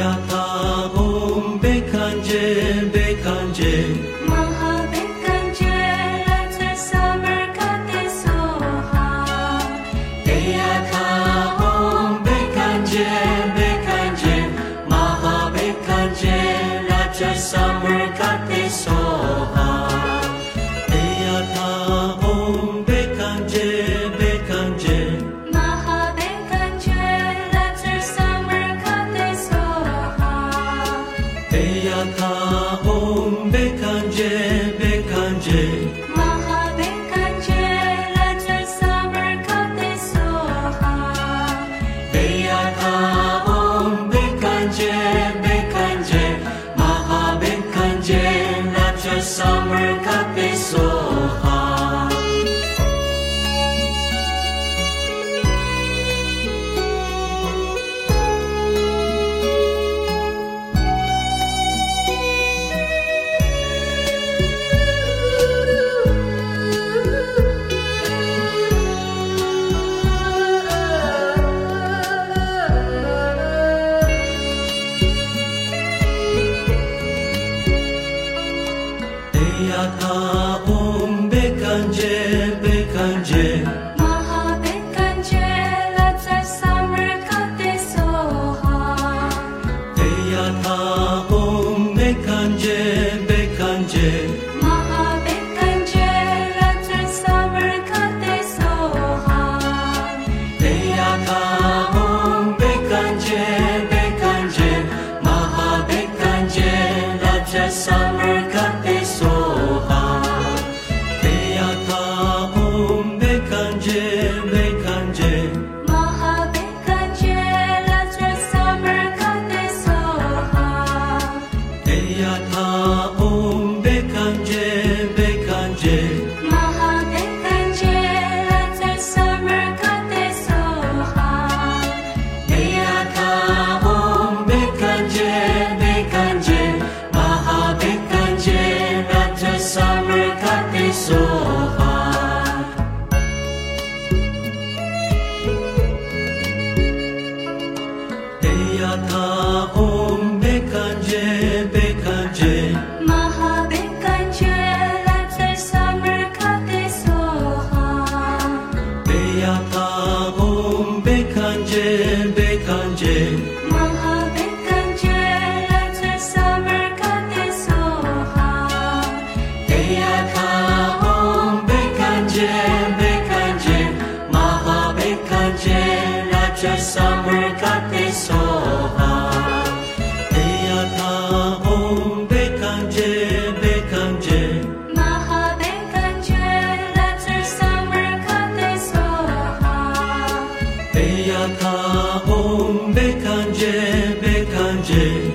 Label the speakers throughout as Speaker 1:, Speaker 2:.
Speaker 1: Deyata Beyata Om
Speaker 2: Bekanjem
Speaker 1: Deyata Om Bekanje Bekanje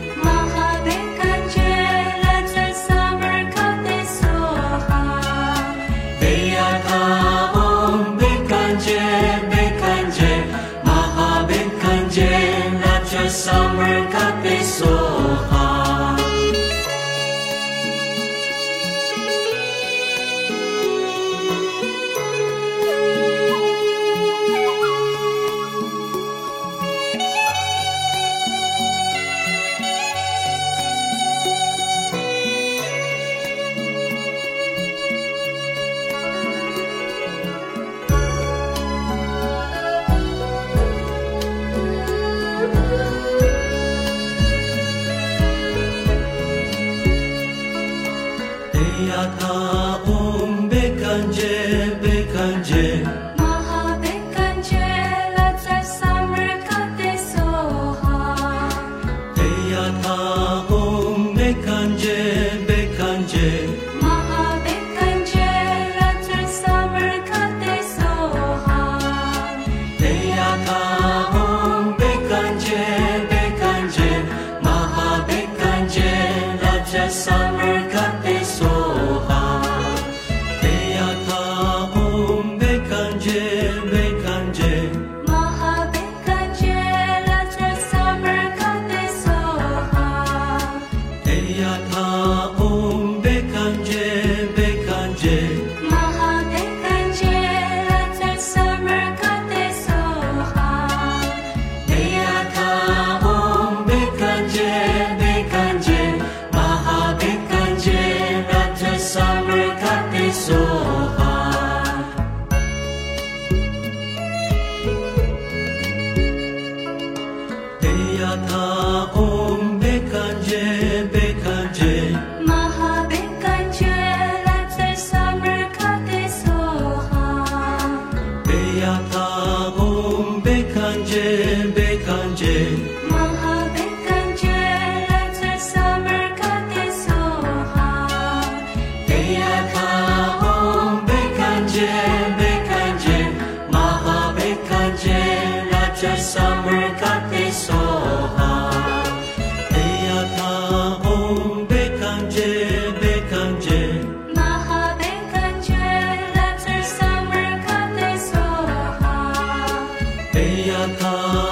Speaker 1: 啊。Deyata
Speaker 2: Virgem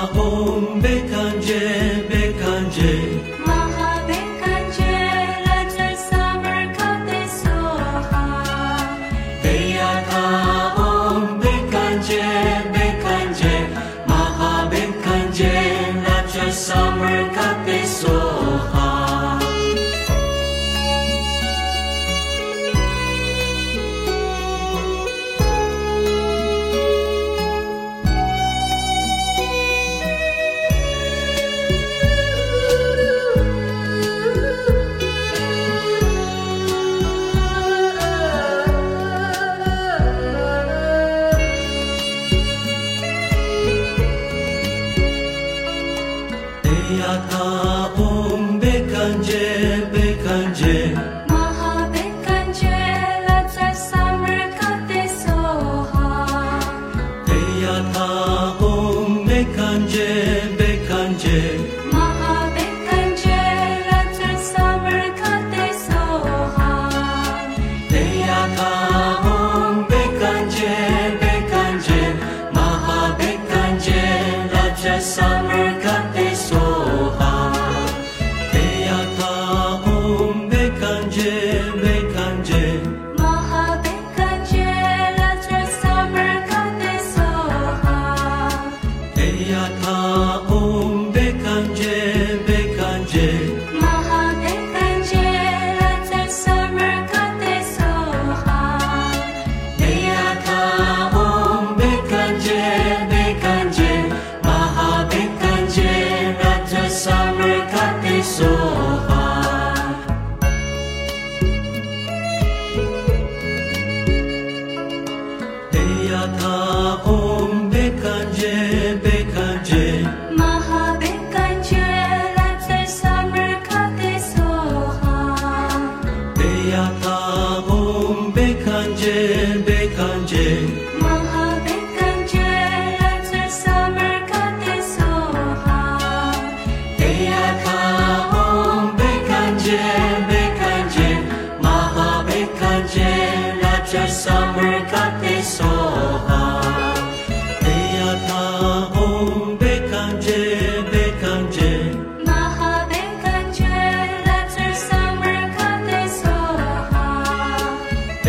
Speaker 1: Deyata Om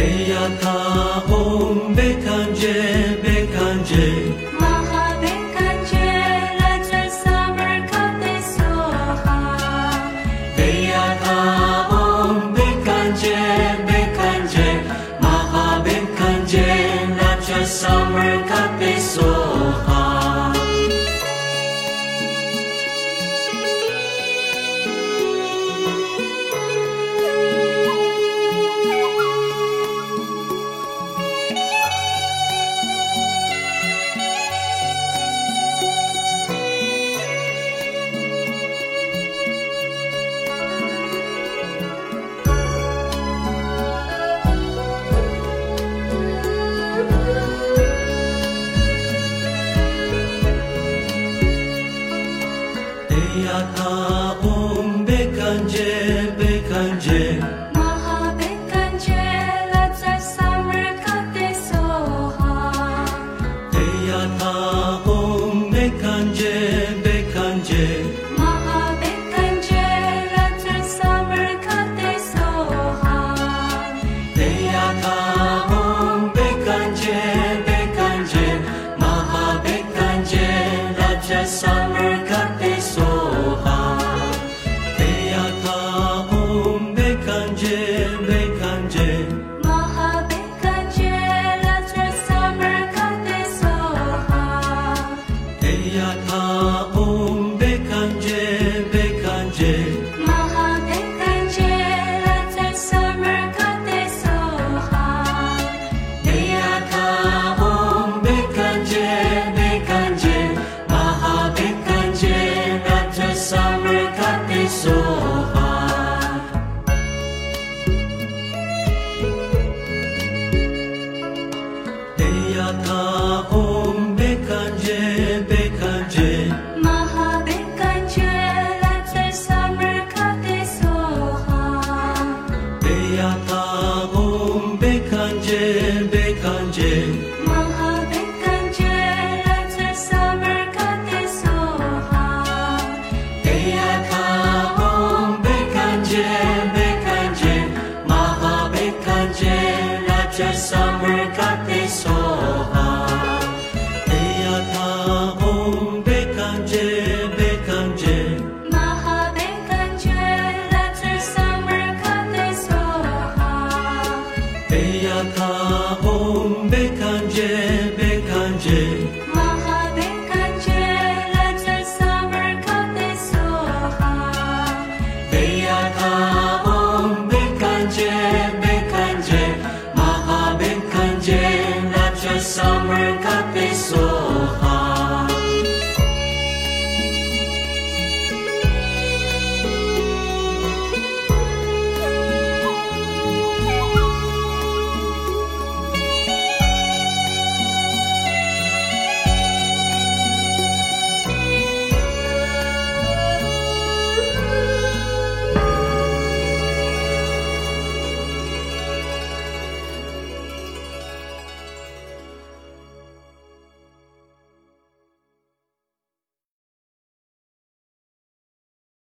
Speaker 1: Bella ta home